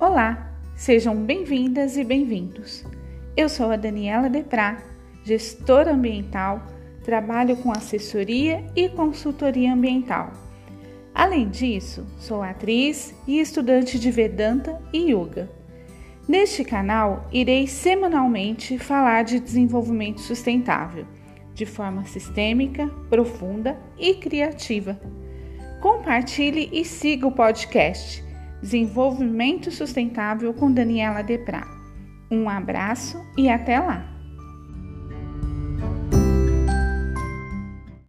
Olá, sejam bem-vindas e bem-vindos. Eu sou a Daniela Deprá, gestora ambiental, trabalho com assessoria e consultoria ambiental. Além disso, sou atriz e estudante de Vedanta e Yoga. Neste canal, irei semanalmente falar de desenvolvimento sustentável, de forma sistêmica, profunda e criativa. Compartilhe e siga o podcast Desenvolvimento Sustentável com Daniela Deprá. Um abraço e até lá!